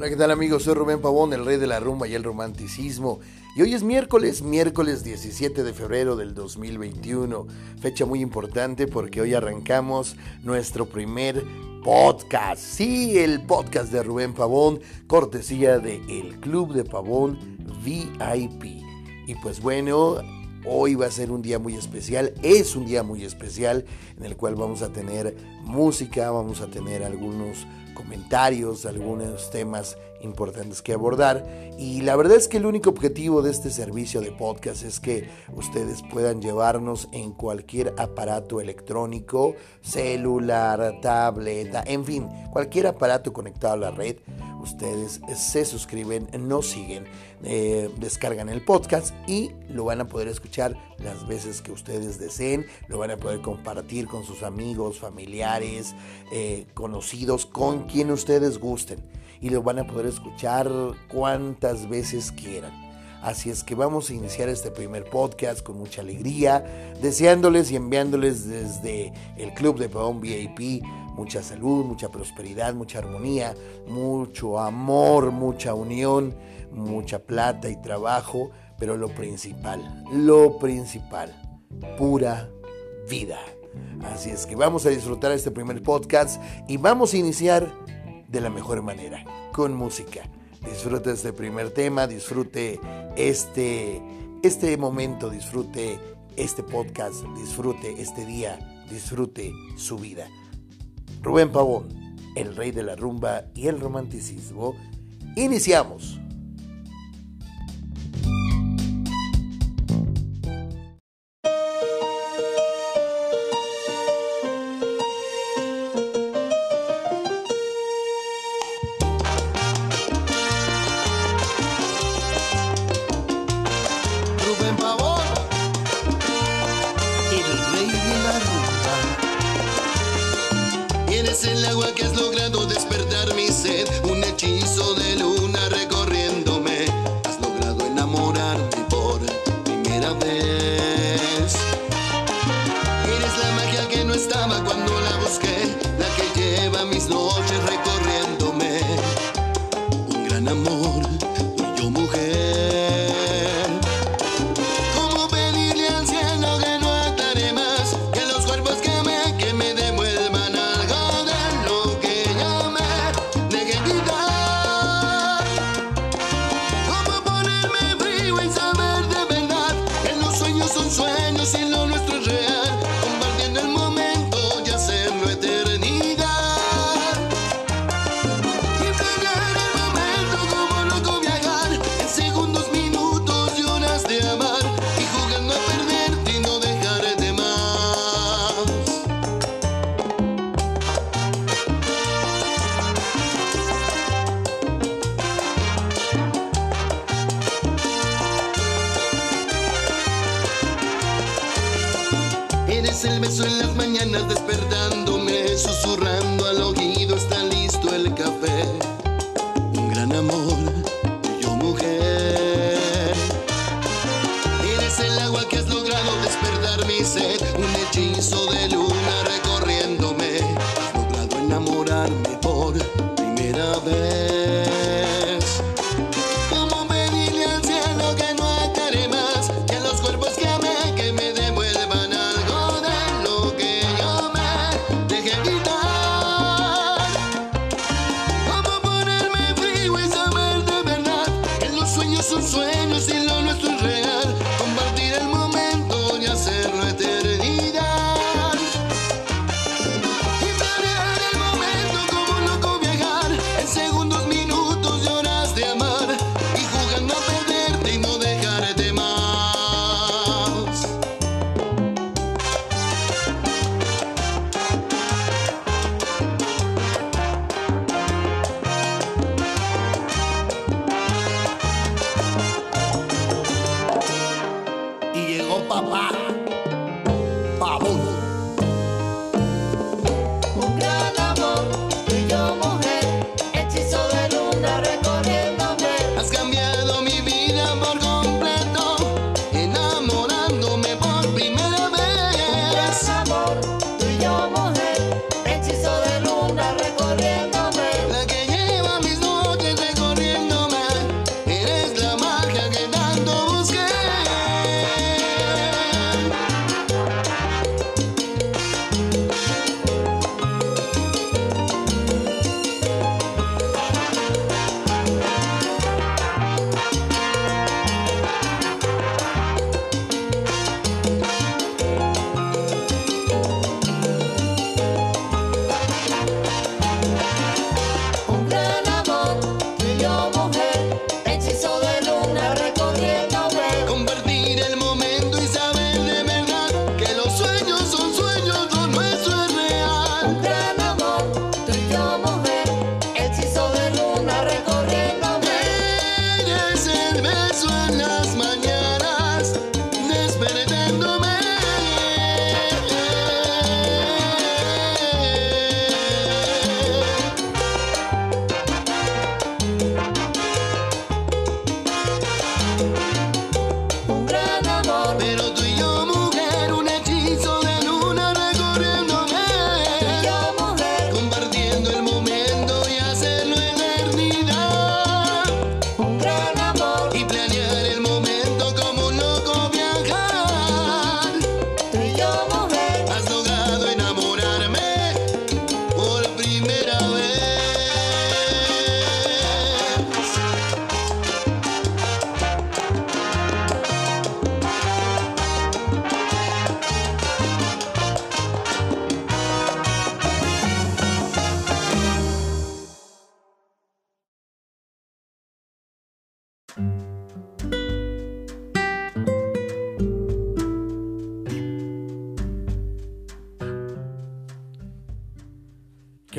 Hola, ¿qué tal amigos? Soy Rubén Pavón, el rey de la rumba y el romanticismo. Y hoy es miércoles, miércoles 17 de febrero del 2021. Fecha muy importante porque hoy arrancamos nuestro primer podcast. Sí, el podcast de Rubén Pavón, cortesía de El Club de Pavón VIP. Y pues bueno, Hoy va a ser un día muy especial, es un día muy especial en el cual vamos a tener música, vamos a tener algunos comentarios, algunos temas importantes que abordar. Y la verdad es que el único objetivo de este servicio de podcast es que ustedes puedan llevarnos en cualquier aparato electrónico, celular, tableta, en fin, cualquier aparato conectado a la red. Ustedes se suscriben, nos siguen, eh, descargan el podcast y lo van a poder escuchar las veces que ustedes deseen, lo van a poder compartir con sus amigos, familiares, eh, conocidos, con quien ustedes gusten y lo van a poder escuchar cuantas veces quieran. Así es que vamos a iniciar este primer podcast con mucha alegría, deseándoles y enviándoles desde el Club de Pavón VIP mucha salud, mucha prosperidad, mucha armonía, mucho amor, mucha unión, mucha plata y trabajo, pero lo principal, lo principal, pura vida. Así es que vamos a disfrutar este primer podcast y vamos a iniciar de la mejor manera, con música. Disfrute este primer tema, disfrute este, este momento, disfrute este podcast, disfrute este día, disfrute su vida. Rubén Pavón, el rey de la rumba y el romanticismo, iniciamos. el beso en las mañanas despertándome, susurrando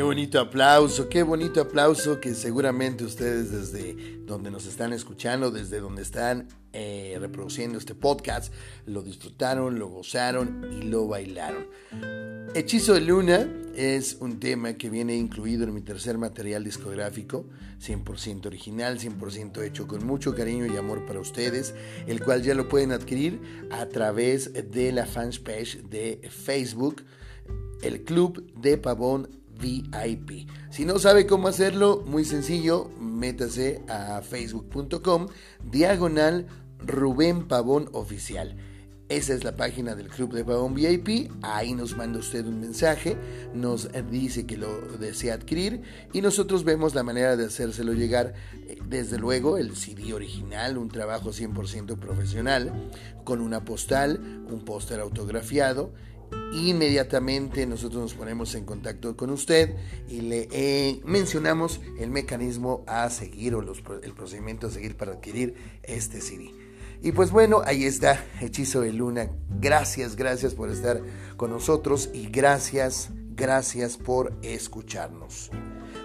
Qué bonito aplauso, qué bonito aplauso que seguramente ustedes desde donde nos están escuchando, desde donde están eh, reproduciendo este podcast, lo disfrutaron, lo gozaron y lo bailaron. Hechizo de Luna es un tema que viene incluido en mi tercer material discográfico, 100% original, 100% hecho con mucho cariño y amor para ustedes, el cual ya lo pueden adquirir a través de la fanpage de Facebook, el Club de Pavón VIP. Si no sabe cómo hacerlo, muy sencillo, métase a facebook.com diagonal Rubén Pavón Oficial. Esa es la página del Club de Pavón VIP. Ahí nos manda usted un mensaje, nos dice que lo desea adquirir y nosotros vemos la manera de hacérselo llegar. Eh, desde luego, el CD original, un trabajo 100% profesional, con una postal, un póster autografiado inmediatamente nosotros nos ponemos en contacto con usted y le eh, mencionamos el mecanismo a seguir o el procedimiento a seguir para adquirir este CD. Y pues bueno, ahí está, Hechizo de Luna. Gracias, gracias por estar con nosotros y gracias, gracias por escucharnos.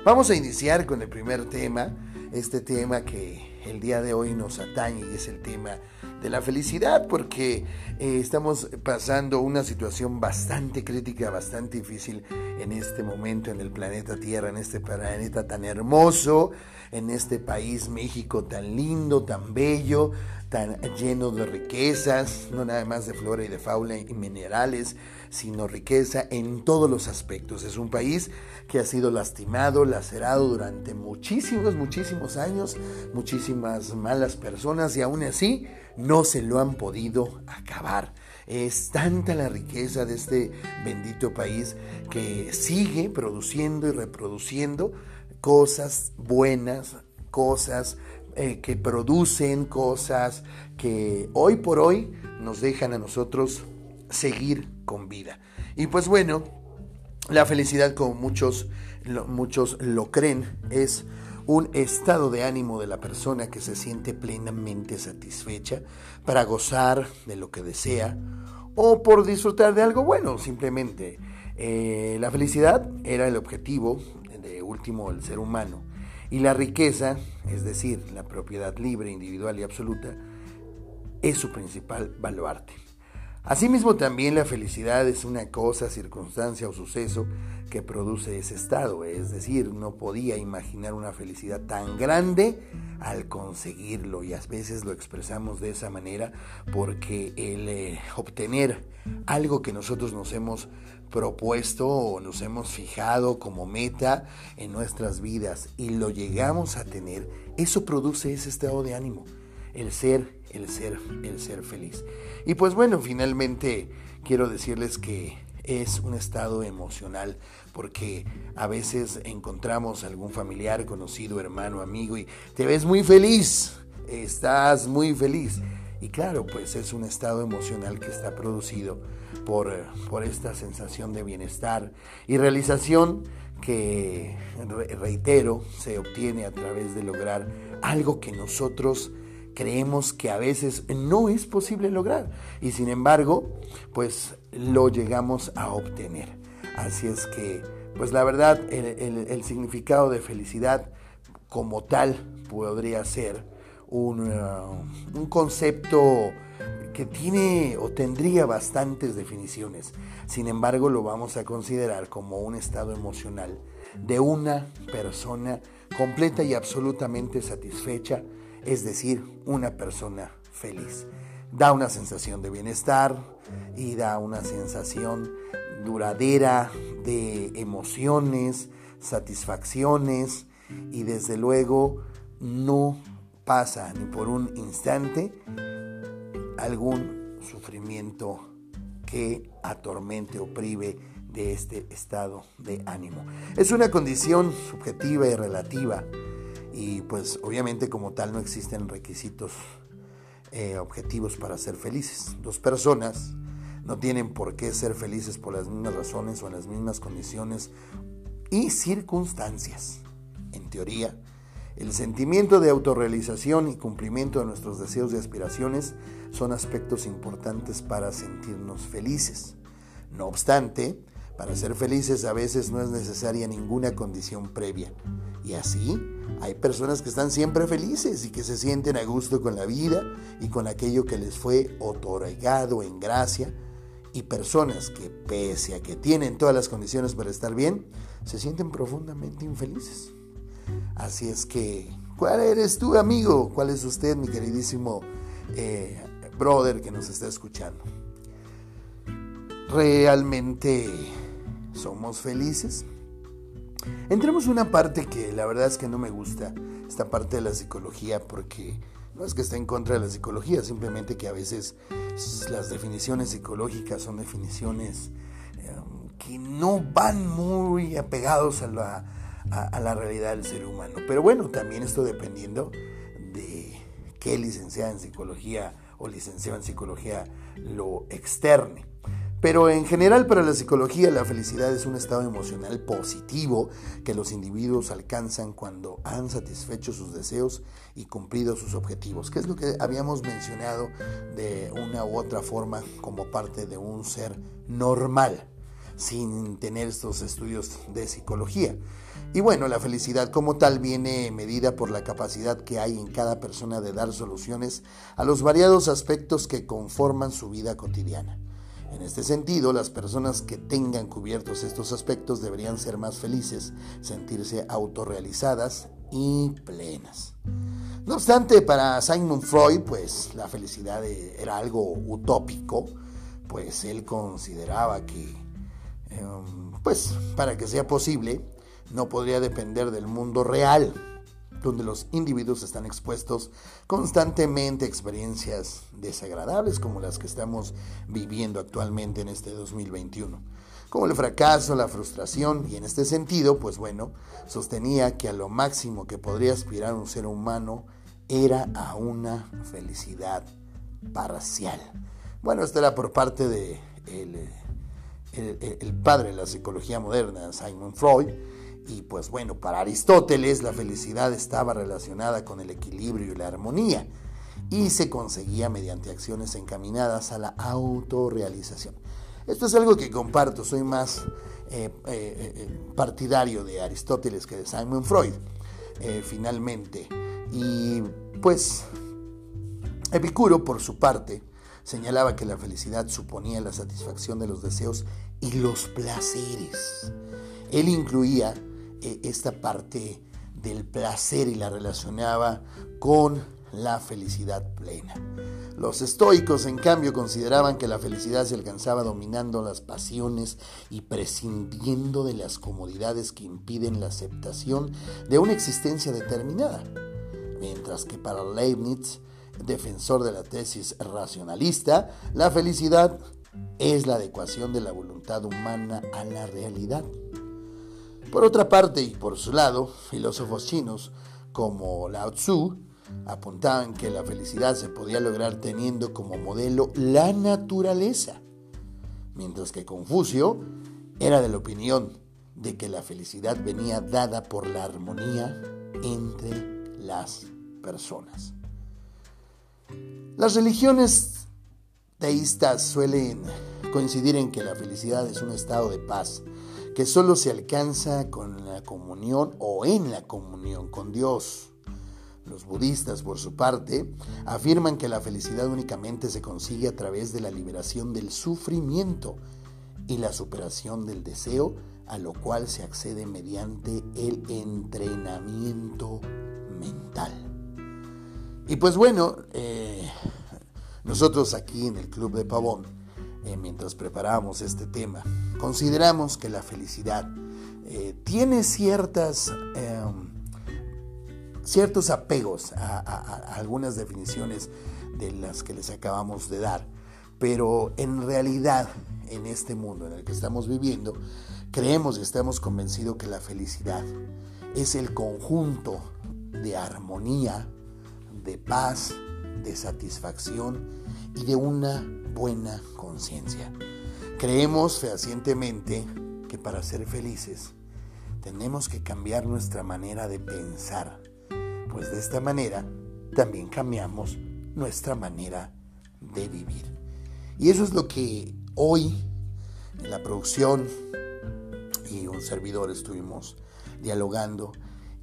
Vamos a iniciar con el primer tema, este tema que el día de hoy nos atañe y es el tema de la felicidad porque eh, estamos pasando una situación bastante crítica, bastante difícil en este momento en el planeta Tierra, en este planeta tan hermoso, en este país México tan lindo, tan bello, tan lleno de riquezas, no nada más de flora y de fauna y minerales, sino riqueza en todos los aspectos. Es un país que ha sido lastimado, lacerado durante muchísimos, muchísimos años, muchísimas malas personas y aún así no se lo han podido acabar. Es tanta la riqueza de este bendito país que sigue produciendo y reproduciendo cosas buenas, cosas eh, que producen, cosas que hoy por hoy nos dejan a nosotros seguir con vida. Y pues bueno, la felicidad como muchos, muchos lo creen es un estado de ánimo de la persona que se siente plenamente satisfecha para gozar de lo que desea o por disfrutar de algo bueno, simplemente. Eh, la felicidad era el objetivo de último del ser humano y la riqueza, es decir, la propiedad libre, individual y absoluta, es su principal baluarte. Asimismo, también la felicidad es una cosa, circunstancia o suceso que produce ese estado, es decir, no podía imaginar una felicidad tan grande al conseguirlo y a veces lo expresamos de esa manera porque el eh, obtener algo que nosotros nos hemos propuesto o nos hemos fijado como meta en nuestras vidas y lo llegamos a tener, eso produce ese estado de ánimo, el ser el ser, el ser feliz. Y pues bueno, finalmente quiero decirles que es un estado emocional porque a veces encontramos algún familiar, conocido, hermano, amigo y te ves muy feliz, estás muy feliz. Y claro, pues es un estado emocional que está producido por, esta sensación de bienestar y realización que, reitero, se obtiene a través de lograr algo que nosotros creemos que a veces no es posible lograr y sin embargo pues lo llegamos a obtener. Así es que pues la verdad el, significado de felicidad como tal podría ser un, uh, un concepto que tiene o tendría bastantes definiciones. Sin embargo, lo vamos a considerar como un estado emocional de una persona completa y absolutamente satisfecha es decir, una persona feliz. Da una sensación de bienestar y da una sensación duradera de emociones, satisfacciones y desde luego no pasa ni por un instante algún sufrimiento que atormente o prive de este estado de ánimo. Es una condición subjetiva y relativa y pues obviamente como tal no existen requisitos eh, objetivos para ser felices. Dos personas no tienen por qué ser felices por las mismas razones o en las mismas condiciones y circunstancias. En teoría, el sentimiento de autorrealización y cumplimiento de nuestros deseos y aspiraciones son aspectos importantes para sentirnos felices. No obstante, Para ser felices a veces no es necesaria ninguna condición previa. Y así hay personas que están siempre felices y que se sienten a gusto con la vida y con aquello que les fue otorgado en gracia. Y personas que pese a que tienen todas las condiciones para estar bien, se sienten profundamente infelices. Así es que, ¿cuál eres tú, amigo? ¿Cuál es usted, mi queridísimo eh, brother que nos está escuchando? ¿Realmente somos felices? Entremos en una parte que la verdad es que no me gusta, esta parte de la psicología, porque no es que esté en contra de la psicología, simplemente que a veces las definiciones psicológicas son definiciones em, que no van muy apegados a la, a la realidad del ser humano. Pero bueno, también esto dependiendo de qué licenciada en psicología o licenciado en psicología lo externe. Pero en general para la psicología la felicidad es un estado emocional positivo que los individuos alcanzan cuando han satisfecho sus deseos y cumplido sus objetivos, que es lo que habíamos mencionado de una u otra forma como parte de un ser normal, sin tener estos estudios de psicología. Y bueno, la felicidad como tal viene medida por la capacidad que hay en cada persona de dar soluciones a los variados aspectos que conforman su vida cotidiana. En este sentido, las personas que tengan cubiertos estos aspectos deberían ser más felices, sentirse autorrealizadas y plenas. No obstante, para Simon Freud, pues la felicidad era algo utópico, pues él consideraba que, em, pues para que sea posible, no podría depender del mundo real, donde los individuos están expuestos constantemente a experiencias desagradables como las que estamos viviendo actualmente en este 2021, como el fracaso, la frustración, y en este sentido, pues bueno, sostenía que a lo máximo que podría aspirar un ser humano era a una felicidad parcial. Bueno, esto era por parte de el padre de la psicología moderna, Simon Freud, y pues bueno, para Aristóteles la felicidad estaba relacionada con el equilibrio y la armonía y se conseguía mediante acciones encaminadas a la autorrealización. Esto es algo que comparto, soy más eh, eh, eh, partidario de Aristóteles que de Simon Freud, finalmente. Y pues Epicuro, por su parte, señalaba que la felicidad suponía la satisfacción de los deseos y los placeres. Él incluía e, esta parte del placer y la relacionaba con la felicidad plena. Los estoicos, en cambio, consideraban que la felicidad se alcanzaba dominando las pasiones y prescindiendo de las comodidades que impiden la aceptación de una existencia determinada. Mientras que para Leibniz, defensor de la tesis racionalista, la felicidad es la adecuación de la voluntad humana a la realidad. Por otra parte, y por su lado, filósofos chinos como Lao Tzu apuntaban que la felicidad se podía lograr teniendo como modelo la naturaleza, mientras que Confucio era de la opinión de que la felicidad venía dada por la armonía entre las personas. Las religiones teístas suelen coincidir en que la felicidad es un estado de paz que solo se alcanza con la comunión o en la comunión con Dios. Los budistas, por su parte, afirman que la felicidad únicamente se consigue a través de la liberación del sufrimiento y la superación del deseo, a lo cual se accede mediante el entrenamiento mental. Y pues bueno, eh, nosotros aquí en el Club de Pavón, eh, mientras preparamos este tema, consideramos que la felicidad eh, tiene ciertas, em, ciertos apegos a, algunas definiciones de las que les acabamos de dar, pero en realidad en este mundo en el que estamos viviendo, creemos y estamos convencidos que la felicidad es el conjunto de armonía, de paz, de satisfacción y de una buena conciencia. Creemos fehacientemente que para ser felices tenemos que cambiar nuestra manera de pensar, pues de esta manera también cambiamos nuestra manera de vivir. Y eso es lo que hoy en la producción y un servidor estuvimos dialogando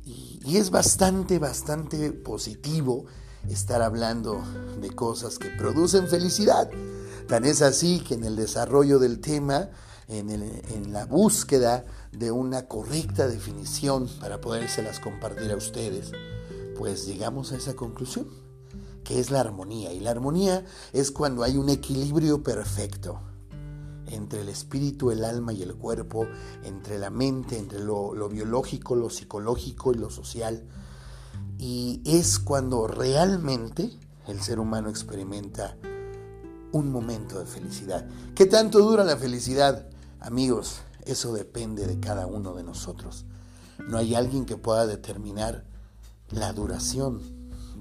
y, y es bastante, bastante positivo estar hablando de cosas que producen felicidad. Tan es así que en el desarrollo del tema, en, en, la búsqueda de una correcta definición para podérselas compartir a ustedes, pues llegamos a esa conclusión, que es la armonía. Y la armonía es cuando hay un equilibrio perfecto entre el espíritu, el alma y el cuerpo, entre la mente, entre lo, lo biológico, lo psicológico y lo social y es cuando realmente el ser humano experimenta un momento de felicidad. ¿Qué tanto dura la felicidad? Amigos, eso depende de cada uno de nosotros. No hay alguien que pueda determinar la duración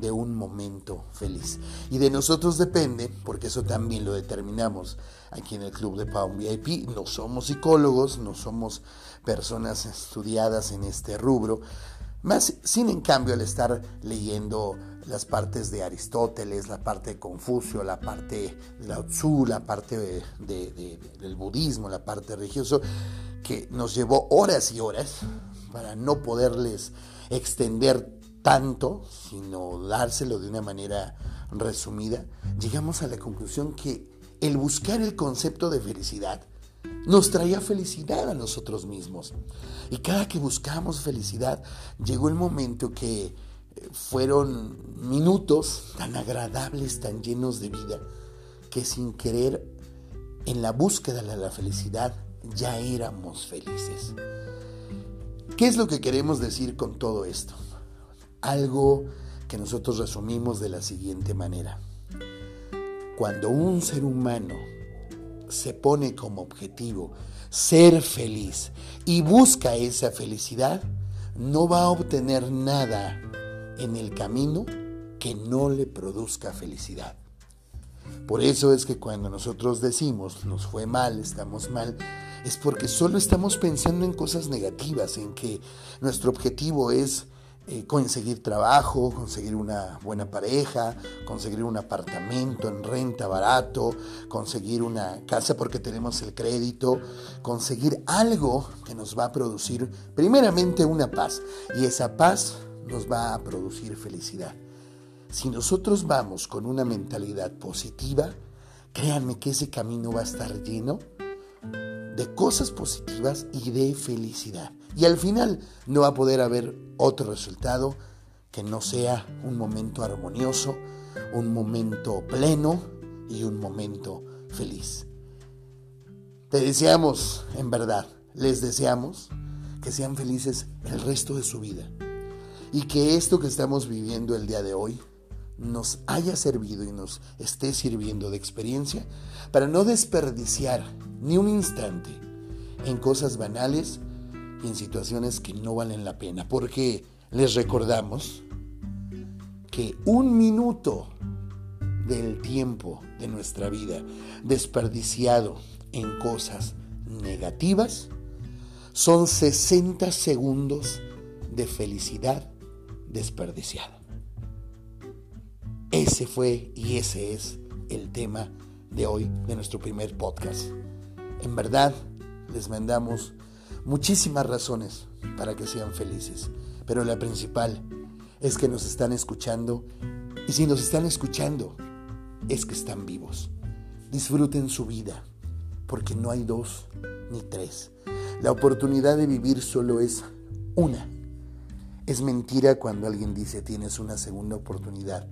de un momento feliz. Y de nosotros depende, porque eso también lo determinamos aquí en el Club de Palm VIP. No somos psicólogos, no somos personas estudiadas en este rubro, más, sin en cambio, al estar leyendo las partes de Aristóteles, la parte de Confucio, la parte de Lao Tzu, la parte del budismo, la parte religiosa, que nos llevó horas y horas para no poderles extender tanto, sino dárselo de una manera resumida, llegamos a la conclusión que el buscar el concepto de felicidad nos traía felicidad a nosotros mismos. Y cada que buscábamos felicidad, llegó el momento que eh, fueron minutos tan agradables, tan llenos de vida, que sin querer, en la búsqueda de la felicidad, ya éramos felices. ¿Qué es lo que queremos decir con todo esto? Algo que nosotros resumimos de la siguiente manera. Cuando un ser humano se pone como objetivo ser feliz y busca esa felicidad, no va a obtener nada en el camino que no le produzca felicidad. Por eso es que cuando nosotros decimos nos fue mal, estamos mal, es porque solo estamos pensando en cosas negativas, en que nuestro objetivo es eh, conseguir trabajo, conseguir una buena pareja, conseguir un apartamento en renta barato, conseguir una casa porque tenemos el crédito, conseguir algo que nos va a producir primeramente una paz y esa paz nos va a producir felicidad. Si nosotros vamos con una mentalidad positiva, créanme que ese camino va a estar lleno de cosas positivas y de felicidad. Y al final no va a poder haber otro resultado que no sea un momento armonioso, un momento pleno y un momento feliz. Te deseamos, en verdad, les deseamos que sean felices el resto de su vida y que esto que estamos viviendo el día de hoy nos haya servido y nos esté sirviendo de experiencia para no desperdiciar ni un instante en cosas banales y en situaciones que no valen la pena. Porque les recordamos que un minuto del tiempo de nuestra vida desperdiciado en cosas negativas son 60 segundos de felicidad desperdiciada. Ese fue y ese es el tema de hoy de nuestro primer podcast. En verdad, les mandamos muchísimas razones para que sean felices, pero la principal es que nos están escuchando y si nos están escuchando es que están vivos. Disfruten su vida, porque no hay dos ni tres. La oportunidad de vivir solo es una. Es mentira cuando alguien dice tienes una segunda oportunidad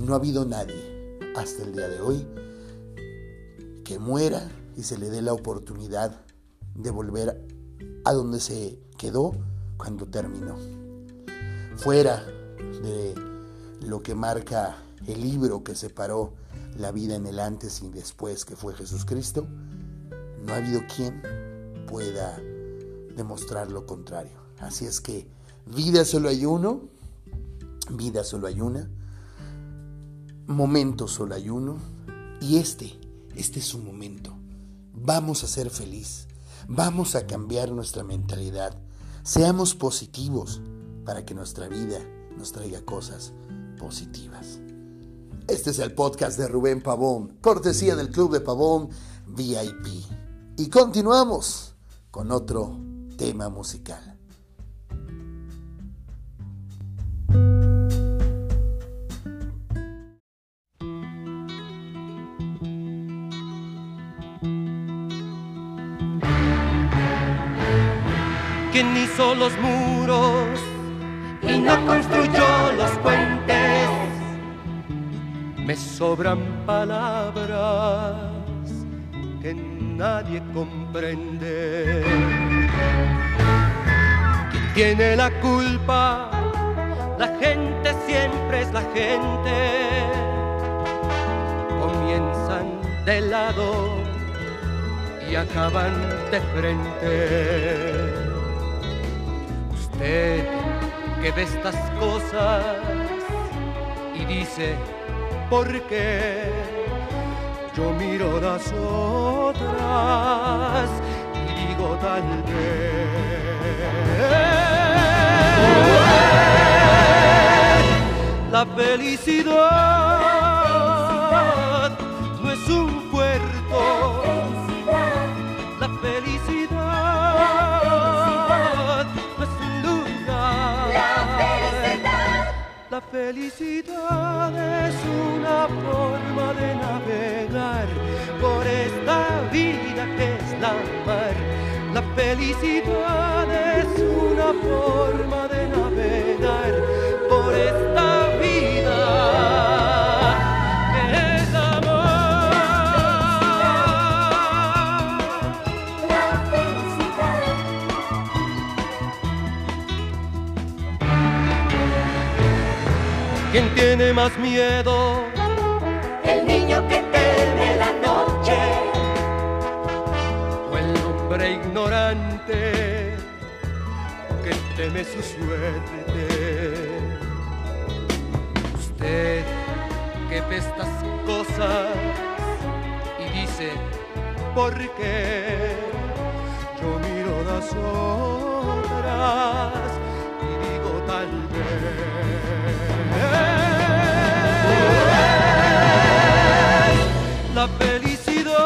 no ha habido nadie hasta el día de hoy que muera y se le dé la oportunidad de volver a donde se quedó cuando terminó. Fuera de lo que marca el libro que separó la vida en el antes y después que fue Jesucristo, no ha habido quien pueda demostrar lo contrario. Así es que vida solo hay uno, vida solo hay una, momento solo hay uno y este, este es su momento. Vamos a ser feliz, vamos a cambiar nuestra mentalidad, seamos positivos para que nuestra vida nos traiga cosas positivas. Este es el podcast de Rubén Pavón, cortesía del Club de Pavón VIP. Y continuamos con otro tema musical. Los muros y no construyó los puentes. Me sobran palabras que nadie comprende. ¿Quién tiene la culpa? La gente siempre es la gente. Comienzan de lado y acaban de frente que ve estas cosas y dice, ¿por qué? Yo miro las otras y digo tal vez. La felicidad felicidad es una forma de navegar por esta vida que es la mar. La felicidad es una forma de navegar por esta vida ¿Quién tiene más miedo? el niño que teme la noche, o el hombre ignorante que teme su suerte. Usted que ve estas cosas y dice, ¿por qué? Yo miro las otras y digo tal vez. La felicidad,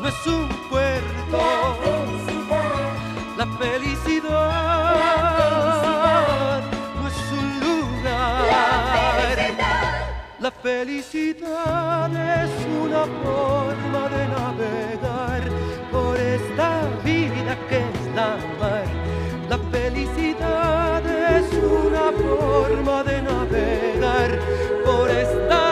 no es un puerto. La felicidad no es un lugar. La felicidad es una forma de navegar por esta vida que es la mar. La felicidad es una forma de navegar por esta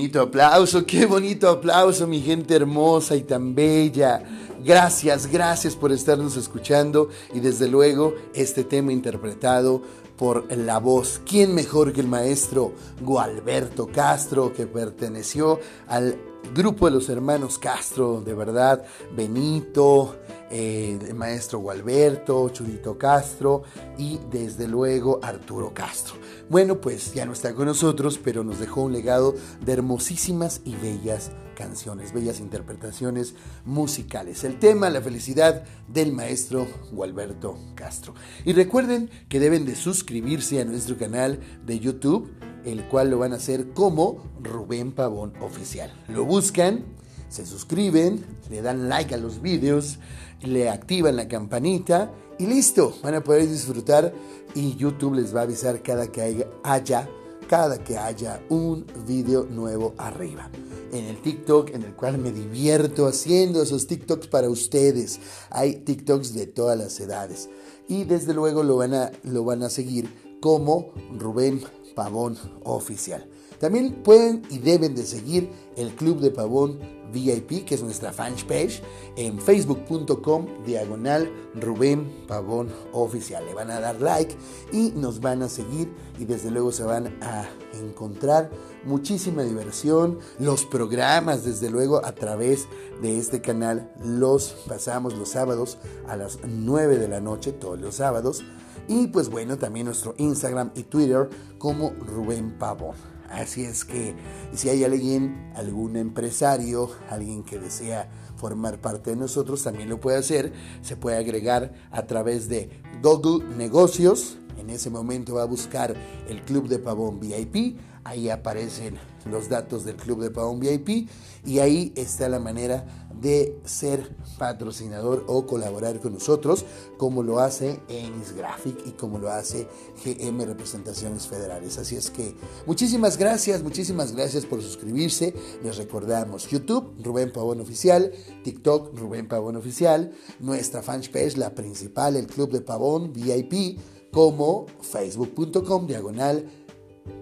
Bonito aplauso, qué bonito aplauso, mi gente hermosa y tan bella. Gracias, gracias por estarnos escuchando y desde luego este tema interpretado por la voz. ¿Quién mejor que el maestro Gualberto Castro que perteneció al grupo de los hermanos Castro, de verdad, Benito, eh, el maestro Gualberto, Churito Castro y desde luego Arturo Castro. Bueno, pues ya no está con nosotros, pero nos dejó un legado de hermosísimas y bellas canciones, bellas interpretaciones musicales. El tema, la felicidad del maestro Gualberto Castro. Y recuerden que deben de suscribirse a nuestro canal de YouTube, el cual lo van a hacer como Rubén Pavón Oficial. Lo buscan, se suscriben, le dan like a los vídeos, le activan la campanita y listo, van a poder disfrutar y YouTube les va a avisar cada que haya, cada que haya un video nuevo arriba. En el TikTok, en el cual me divierto haciendo esos TikToks para ustedes. Hay TikToks de todas las edades. Y desde luego lo van a, lo van a seguir como Rubén Pavón Oficial. También pueden y deben de seguir el Club de Pavón VIP, que es nuestra fanpage, en facebook.com diagonal Rubén Pavón Oficial. Le van a dar like y nos van a seguir y desde luego se van a encontrar muchísima diversión. Los programas, desde luego, a través de este canal los pasamos los sábados a las 9 de la noche, todos los sábados. Y pues bueno, también nuestro Instagram y Twitter como Rubén Pavón. Así es que si hay alguien, algún empresario, alguien que desea formar parte de nosotros, también lo puede hacer. Se puede agregar a través de Google Negocios. En ese momento va a buscar el Club de Pavón VIP. Ahí aparecen los datos del Club de Pavón VIP y ahí está la manera de ser patrocinador o colaborar con nosotros, como lo hace Enis Graphic y como lo hace GM Representaciones Federales. Así es que muchísimas gracias, muchísimas gracias por suscribirse. Les recordamos YouTube, Rubén Pavón Oficial, TikTok, Rubén Pavón Oficial, nuestra fanpage, la principal, el Club de Pavón VIP, como facebook.com diagonal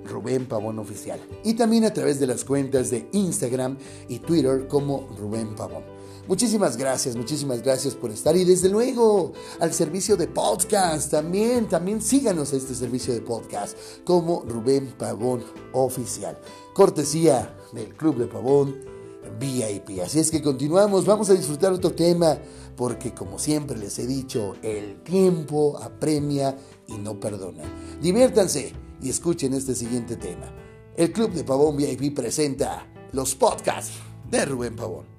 Rubén Pavón Oficial. Y también a través de las cuentas de Instagram y Twitter como Rubén Pavón. Muchísimas gracias, muchísimas gracias por estar y desde luego al servicio de podcast también, también síganos a este servicio de podcast como Rubén Pavón Oficial. Cortesía del Club de Pavón VIP. Así es que continuamos, vamos a disfrutar otro tema porque como siempre les he dicho, el tiempo apremia y no perdona. Diviértanse y escuchen este siguiente tema. El Club de Pavón VIP presenta los podcasts de Rubén Pavón.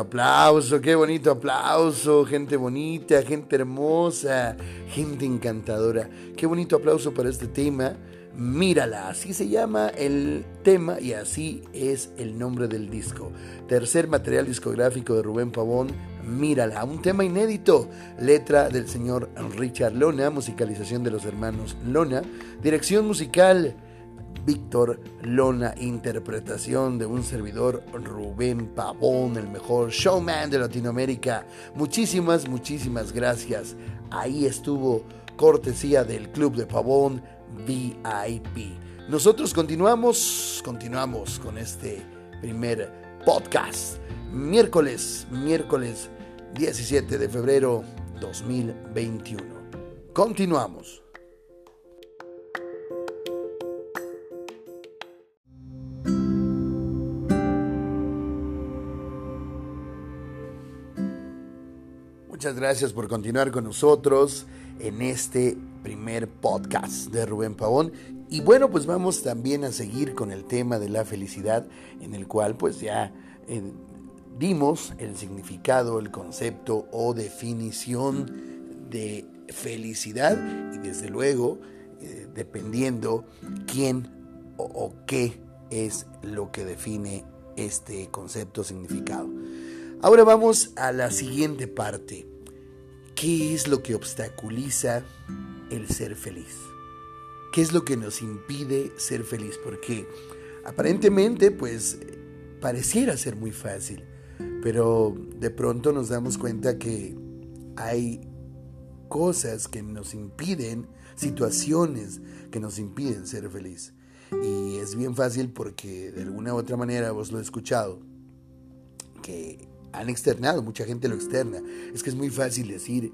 Aplauso, qué bonito aplauso, gente bonita, gente hermosa, gente encantadora. Qué bonito aplauso para este tema. Mírala, así se llama el tema y así es el nombre del disco. Tercer material discográfico de Rubén Pavón, Mírala, un tema inédito, letra del señor Richard Lona, musicalización de los hermanos Lona, dirección musical Víctor Lona, interpretación de un servidor Rubén Pavón, el mejor showman de Latinoamérica. Muchísimas, muchísimas gracias. Ahí estuvo cortesía del Club de Pavón VIP. Nosotros continuamos, continuamos con este primer podcast. Miércoles, miércoles 17 de febrero 2021. Continuamos. Muchas gracias por continuar con nosotros en este primer podcast de Rubén Pavón. Y bueno, pues vamos también a seguir con el tema de la felicidad, en el cual pues ya eh, dimos el significado, el concepto o definición de felicidad y desde luego, eh, dependiendo quién o, o qué es lo que define este concepto, significado. Ahora vamos a la siguiente parte. ¿Qué es lo que obstaculiza el ser feliz? ¿Qué es lo que nos impide ser feliz? Porque aparentemente, pues, pareciera ser muy fácil, pero de pronto nos damos cuenta que hay cosas que nos impiden, situaciones que nos impiden ser feliz. Y es bien fácil porque de alguna u otra manera vos lo he escuchado, que han externado, mucha gente lo externa. Es que es muy fácil decir,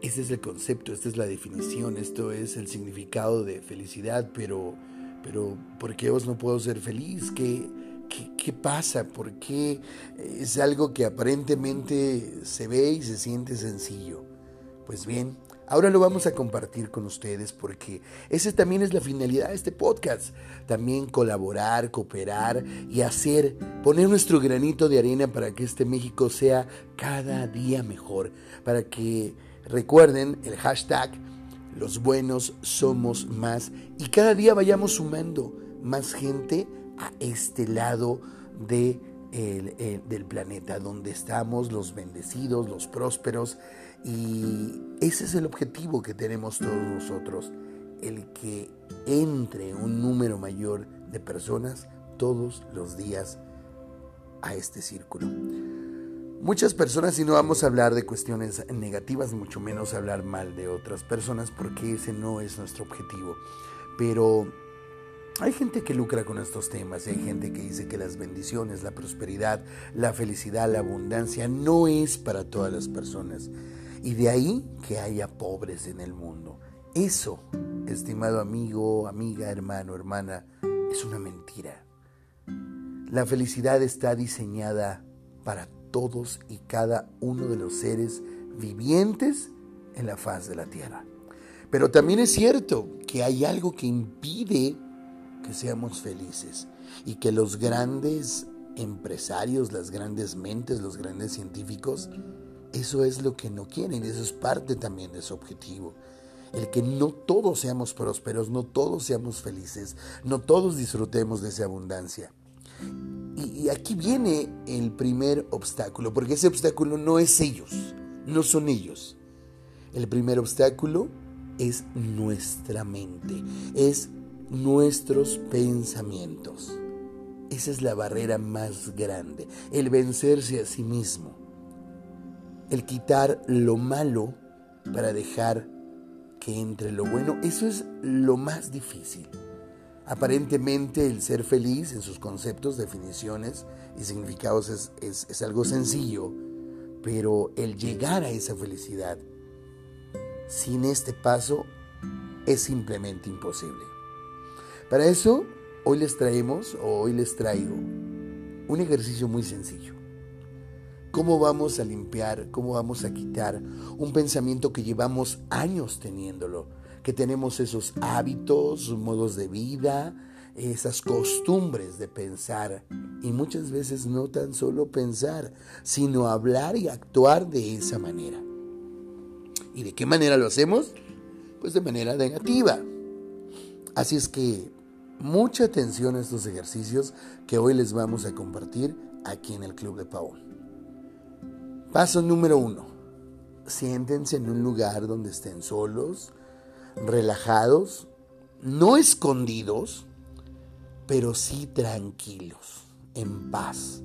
este es el concepto, esta es la definición, esto es el significado de felicidad, pero, pero ¿por qué vos no puedo ser feliz? ¿Qué, qué, qué pasa? ¿Por qué es algo que aparentemente se ve y se siente sencillo? Pues bien, Ahora lo vamos a compartir con ustedes porque esa también es la finalidad de este podcast. También colaborar, cooperar y hacer, poner nuestro granito de arena para que este México sea cada día mejor. Para que recuerden el hashtag los buenos somos más y cada día vayamos sumando más gente a este lado de del planeta, donde estamos los bendecidos, los prósperos, y ese es el objetivo que tenemos todos nosotros, el que entre un número mayor de personas todos los días a este círculo. Muchas personas, y no vamos a hablar de cuestiones negativas, mucho menos hablar mal de otras personas, porque ese no es nuestro objetivo, pero hay gente que lucra con estos temas hay gente que dice que las bendiciones, la prosperidad, la felicidad, la abundancia no es para todas las personas. Y de ahí que haya pobres en el mundo. Eso, estimado amigo, amiga, hermano, hermana, es una mentira. La felicidad está diseñada para todos y cada uno de los seres vivientes en la faz de la tierra. Pero también es cierto que hay algo que impide que seamos felices y que los grandes empresarios, las grandes mentes, los grandes científicos, eso es lo que no quieren, eso es parte también de su objetivo. El que no todos seamos prósperos, no todos seamos felices, no todos disfrutemos de esa abundancia. Y, y aquí viene el primer obstáculo, porque ese obstáculo no es ellos, no son ellos. El primer obstáculo es nuestra mente, es nuestros pensamientos. Esa es la barrera más grande, el vencerse a sí mismo, el quitar lo malo para dejar que entre lo bueno. Eso es lo más difícil. Aparentemente el ser feliz en sus conceptos, definiciones y significados es, es algo sencillo, pero el llegar a esa felicidad sin este paso es simplemente imposible. Para eso, hoy les traemos, o hoy les traigo, un ejercicio muy sencillo. ¿Cómo vamos a limpiar, cómo vamos a quitar un pensamiento que llevamos años teniéndolo? Que tenemos esos hábitos, modos de vida, esas costumbres de pensar y muchas veces no tan solo pensar, sino hablar y actuar de esa manera. ¿Y de qué manera lo hacemos? Pues de manera negativa. Así es que mucha atención a estos ejercicios que hoy les vamos a compartir aquí en el Club de Paul. Paso número uno. Siéntense en un lugar donde estén solos, relajados, no escondidos, pero sí tranquilos, en paz.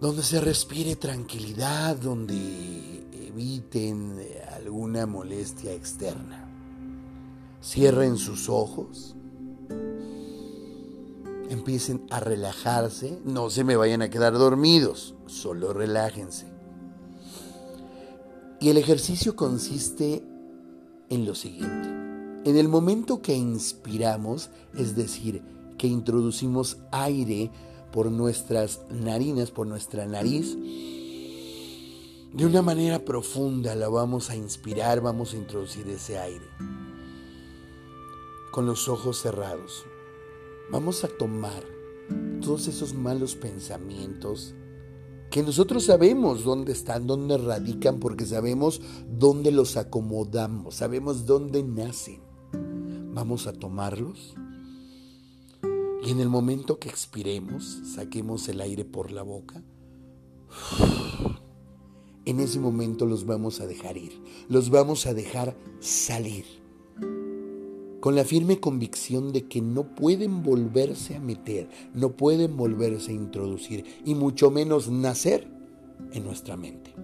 Donde se respire tranquilidad, donde eviten alguna molestia externa. Cierren sus ojos. Empiecen a relajarse. No se me vayan a quedar dormidos. Solo relájense. Y el ejercicio consiste en lo siguiente. En el momento que inspiramos, es decir, que introducimos aire por nuestras narinas, por nuestra nariz, de una manera profunda la vamos a inspirar, vamos a introducir ese aire. Con los ojos cerrados, vamos a tomar todos esos malos pensamientos que nosotros sabemos dónde están, dónde radican, porque sabemos dónde los acomodamos, sabemos dónde nacen. Vamos a tomarlos y en el momento que expiremos, saquemos el aire por la boca, en ese momento los vamos a dejar ir, los vamos a dejar salir, con la firme convicción de que no pueden volverse a meter, no pueden volverse a introducir y mucho menos nacer en nuestra mente.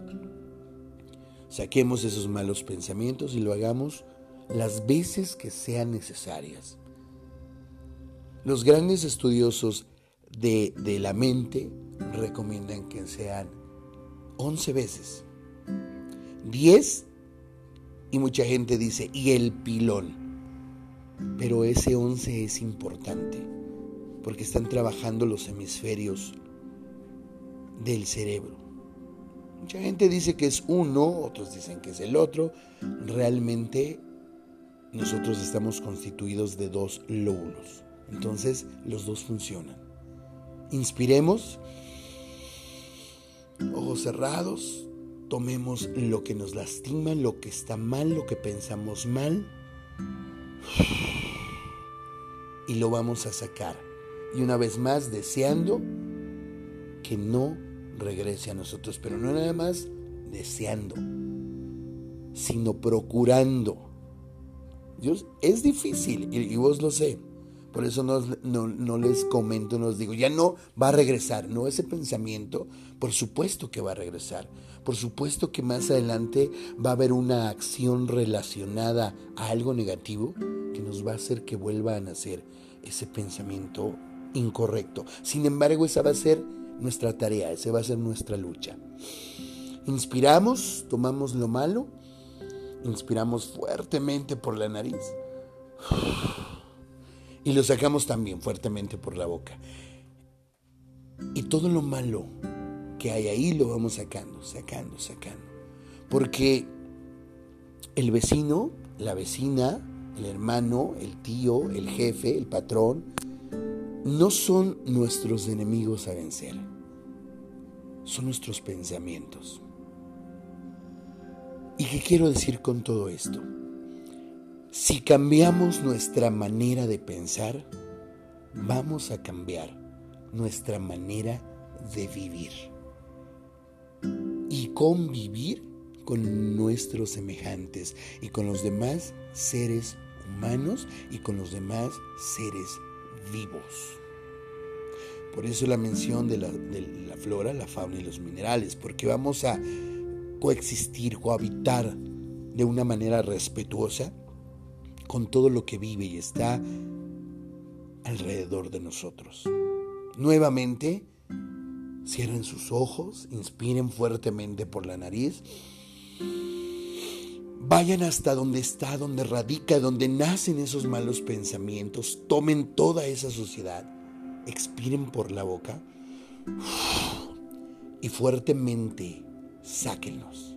Saquemos esos malos pensamientos y lo hagamos las veces que sean necesarias. Los grandes estudiosos de, la mente recomiendan que sean 11 veces, 10 y mucha gente dice, y el pilón. Pero ese 11 es importante porque están trabajando los hemisferios del cerebro. Mucha gente dice que es uno, otros dicen que es el otro. Realmente nosotros estamos constituidos de dos lóbulos. Entonces los dos funcionan. Inspiremos, ojos cerrados, tomemos lo que nos lastima, lo que está mal, lo que pensamos mal y lo vamos a sacar. Y una vez más deseando que no regrese a nosotros, pero no nada más deseando, sino procurando es difícil y, vos lo sé. Por eso no, no, les comento, no les digo, ya no va a regresar. No, ese pensamiento, por supuesto que va a regresar. Por supuesto que más adelante va a haber una acción relacionada a algo negativo que nos va a hacer que vuelva a nacer ese pensamiento incorrecto. Sin embargo, esa va a ser nuestra tarea, esa va a ser nuestra lucha. Inspiramos, tomamos lo malo Inspiramos fuertemente por la nariz. Y lo sacamos también fuertemente por la boca. Y todo lo malo que hay ahí lo vamos sacando, sacando, sacando. Porque el vecino, la vecina, el hermano, el tío, el jefe, el patrón, no son nuestros enemigos a vencer. Son nuestros pensamientos. ¿Y qué quiero decir con todo esto? Si cambiamos nuestra manera de pensar, vamos a cambiar nuestra manera de vivir y convivir con nuestros semejantes y con los demás seres humanos y con los demás seres vivos. Por eso la mención de la, flora, la fauna y los minerales, porque vamos a coexistir, cohabitar de una manera respetuosa con todo lo que vive y está alrededor de nosotros. Nuevamente, cierren sus ojos, inspiren fuertemente por la nariz, vayan hasta donde está, donde radica, donde nacen esos malos pensamientos, tomen toda esa suciedad, expiren por la boca y fuertemente sáquenlos.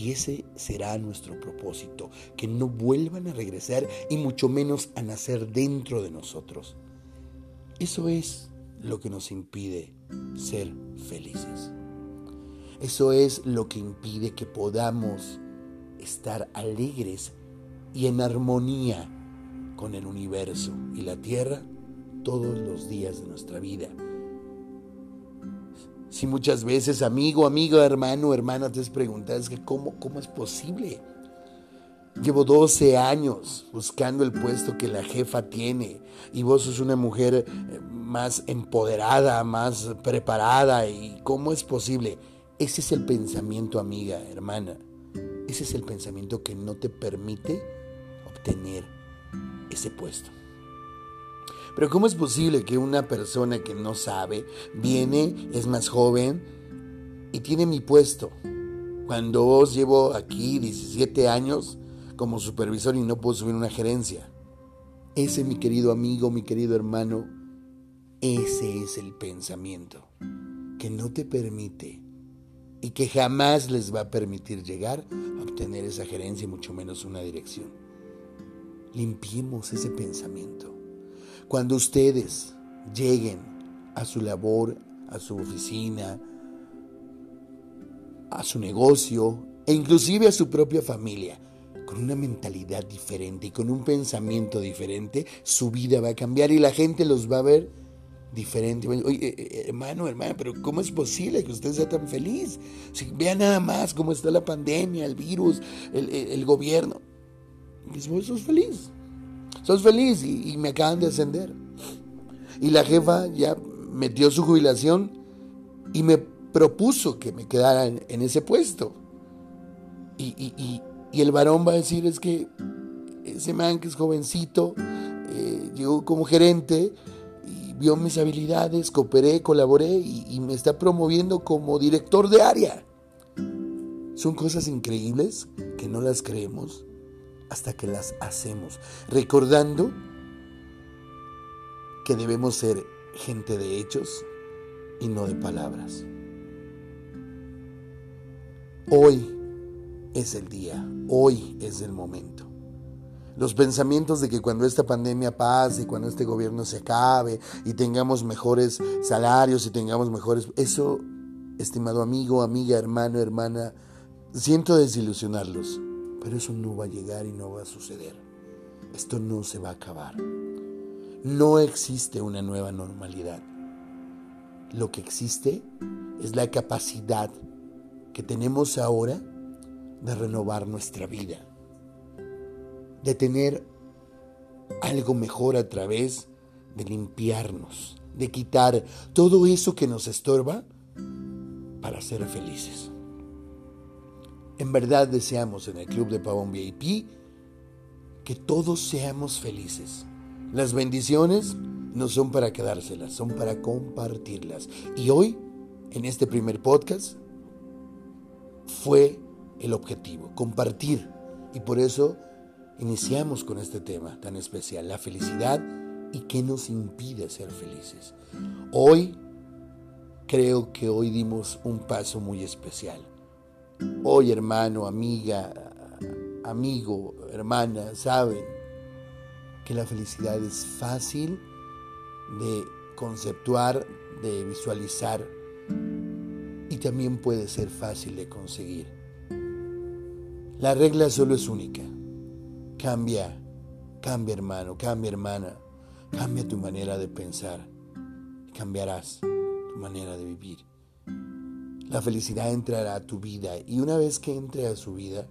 Y ese será nuestro propósito, que no vuelvan a regresar y mucho menos a nacer dentro de nosotros. Eso es lo que nos impide ser felices. Eso es lo que impide que podamos estar alegres y en armonía con el universo y la tierra todos los días de nuestra vida. Si muchas veces, amigo, amigo, hermano, hermana, te has preguntado, que cómo, cómo es posible. Llevo 12 años buscando el puesto que la jefa tiene y vos sos una mujer eh, más empoderada, más preparada y cómo es posible. Ese es el pensamiento, amiga, hermana. Ese es el pensamiento que no te permite obtener ese puesto. Pero ¿cómo es posible que una persona que no sabe viene, es más joven y tiene mi puesto? Cuando vos llevo aquí 17 años como supervisor y no puedo subir una gerencia. Ese, mi querido amigo, mi querido hermano, ese es el pensamiento que no te permite y que jamás les va a permitir llegar a obtener esa gerencia y mucho menos una dirección. Limpiemos ese pensamiento. Cuando ustedes lleguen a su labor, a su oficina, a su negocio e inclusive a su propia familia, con una mentalidad diferente y con un pensamiento diferente, su vida va a cambiar y la gente los va a ver diferente. Oye, hermano, hermana, pero ¿cómo es posible que usted sea tan feliz? Si vea nada más cómo está la pandemia, el virus, el, gobierno. Pues vos sos feliz sos feliz y, me acaban de ascender. Y la jefa ya metió su jubilación y me propuso que me quedara en, ese puesto. Y, el varón va a decir es que ese man que es jovencito, eh, llegó como gerente y vio mis habilidades, cooperé, colaboré y me está promoviendo como director de área. Son cosas increíbles que no las creemos hasta que las hacemos, recordando que debemos ser gente de hechos y no de palabras. Hoy es el día, hoy es el momento. Los pensamientos de que cuando esta pandemia pase cuando este gobierno se acabe y tengamos mejores salarios y tengamos mejores... Eso, estimado amigo, amiga, hermano, hermana, siento desilusionarlos. Pero eso no va a llegar y no va a suceder. Esto no se va a acabar. No existe una nueva normalidad. Lo que existe es la capacidad que tenemos ahora de renovar nuestra vida, de tener algo mejor a través de limpiarnos, de quitar todo eso que nos estorba para ser felices. En verdad deseamos en el Club de Pavón VIP que todos seamos felices. Las bendiciones no son para quedárselas, son para compartirlas. Y hoy, en este primer podcast, fue el objetivo, compartir. Y por eso iniciamos con este tema tan especial, la felicidad y qué nos impide ser felices. Hoy creo que hoy dimos un paso muy especial. Hoy, hermano, amiga, amigo, hermana, saben que la felicidad es fácil de conceptuar, de visualizar y también puede ser fácil de conseguir. La regla solo es única. Cambia, cambia hermano, cambia hermana, cambia tu manera de pensar. Cambiarás tu manera de vivir la felicidad entrará a tu vida y una vez que entre a su vida,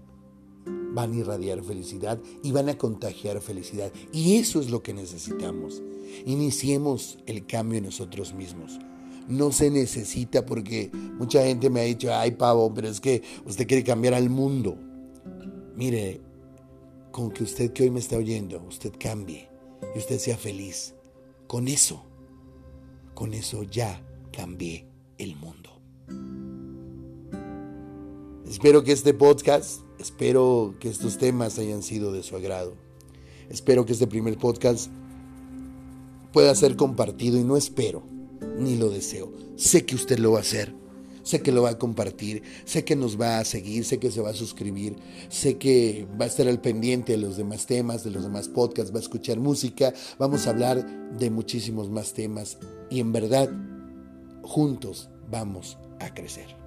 van a irradiar felicidad y van a contagiar felicidad. Y eso es lo que necesitamos. Iniciemos el cambio en nosotros mismos. No se necesita porque mucha gente me ha dicho, ay pavo, pero es que usted quiere cambiar al mundo. Mire, con que usted que hoy me está oyendo, usted cambie y usted sea feliz. Con eso, con eso ya cambié el mundo. Espero que este podcast, espero que estos temas hayan sido de su agrado. Espero que este primer podcast pueda ser compartido y no espero, ni lo deseo. Sé que usted lo va a hacer. sé que lo va a compartir, sé que nos va a seguir, sé que se va a suscribir, sé que va a estar al pendiente de los demás temas, de los demás podcasts, va a escuchar música, vamos a hablar de muchísimos más temas y en verdad juntos vamos a crecer.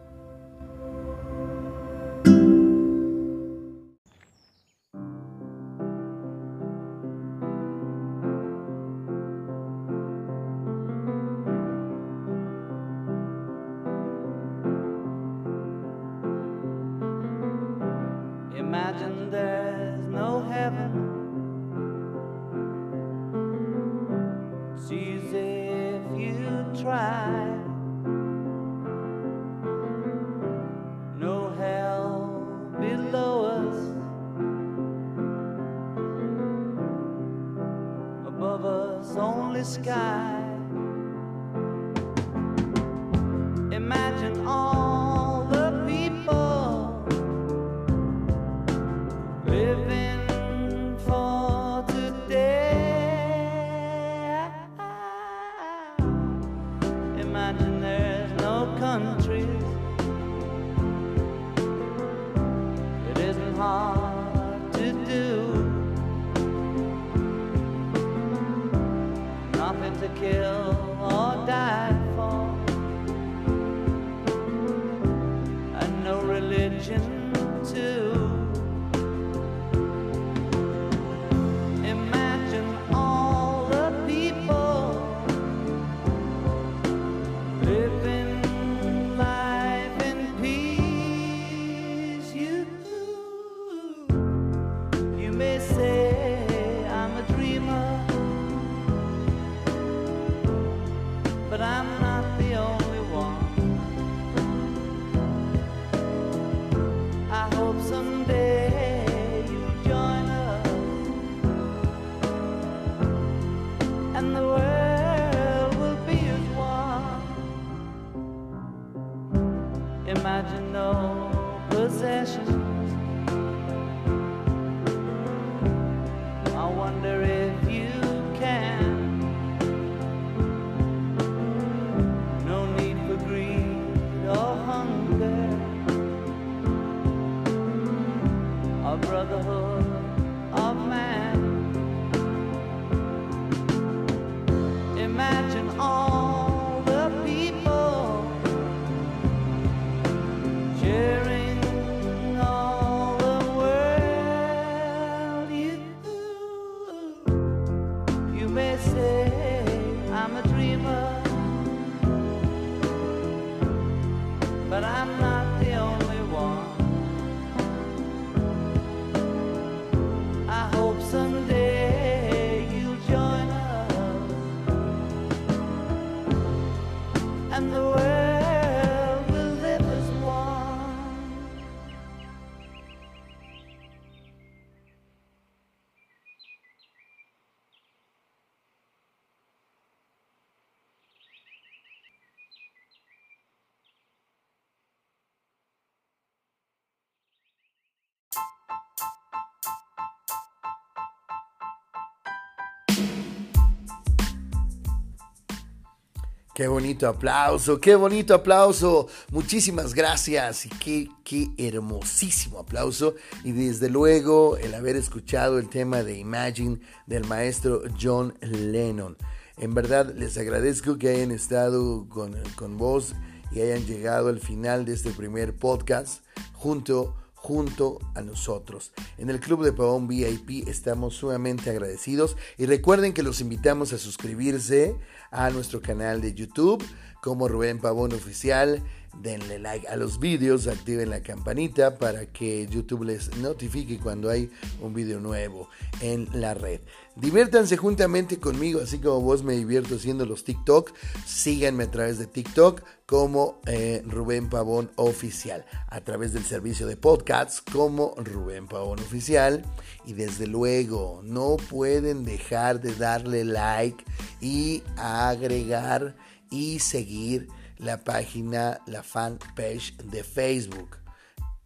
Qué bonito aplauso, qué bonito aplauso. Muchísimas gracias y qué, qué hermosísimo aplauso. Y desde luego el haber escuchado el tema de Imagine del maestro John Lennon. En verdad les agradezco que hayan estado con, con vos y hayan llegado al final de este primer podcast junto junto a nosotros. En el Club de Pavón VIP estamos sumamente agradecidos y recuerden que los invitamos a suscribirse a nuestro canal de YouTube como Rubén Pavón Oficial. Denle like a los vídeos, activen la campanita para que YouTube les notifique cuando hay un vídeo nuevo en la red. Diviértanse juntamente conmigo, así como vos me divierto haciendo los TikTok. Síganme a través de TikTok como eh, Rubén Pavón Oficial, a través del servicio de podcasts como Rubén Pavón Oficial. Y desde luego, no pueden dejar de darle like y agregar y seguir la página, la fanpage de Facebook.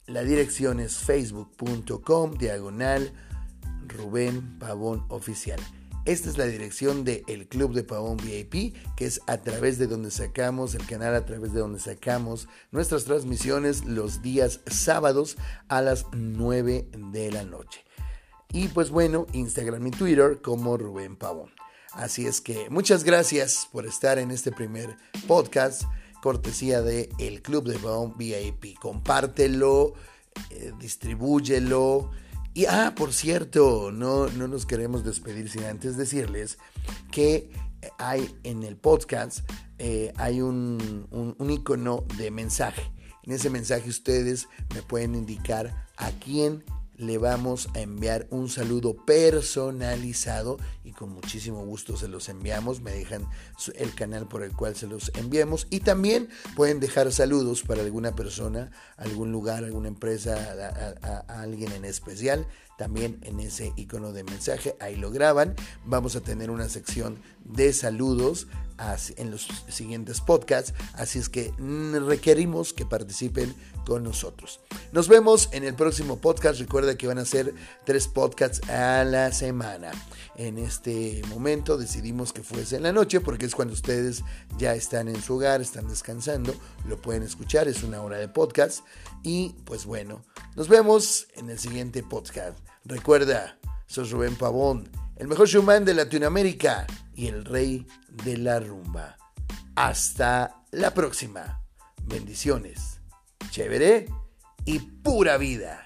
La dirección es facebook.com diagonal Rubén Pavón Oficial. Esta es la dirección del el Club de Pavón VIP, que es a través de donde sacamos, el canal a través de donde sacamos nuestras transmisiones los días sábados a las 9 de la noche. Y pues bueno, Instagram y Twitter como Rubén Pavón. Así es que muchas gracias por estar en este primer podcast, cortesía de El Club de Pavón VIP. Compártelo, eh, distribúyelo y, ah, por cierto, no, no nos queremos despedir sin antes decirles que hay en el podcast, eh, hay un, un icono de mensaje. En ese mensaje ustedes me pueden indicar a quién le vamos a enviar un saludo personalizado y con muchísimo gusto se los enviamos. Me dejan el canal por el cual se los enviamos y también pueden dejar saludos para alguna persona, algún lugar, alguna empresa, a, alguien en especial. También en ese icono de mensaje, ahí lo graban. Vamos a tener una sección de saludos en los siguientes podcasts, así es que requerimos que participen con nosotros. Nos vemos en el próximo podcast. Recuerda que van a ser tres podcasts a la semana. En este momento decidimos que fuese en la noche porque es cuando ustedes ya están en su hogar, están descansando, lo pueden escuchar, es una hora de podcast. Y pues bueno, nos vemos en el siguiente podcast. Recuerda, soy Rubén Pavón, el mejor showman de Latinoamérica y el rey de la rumba. Hasta la próxima. Bendiciones chévere y pura vida.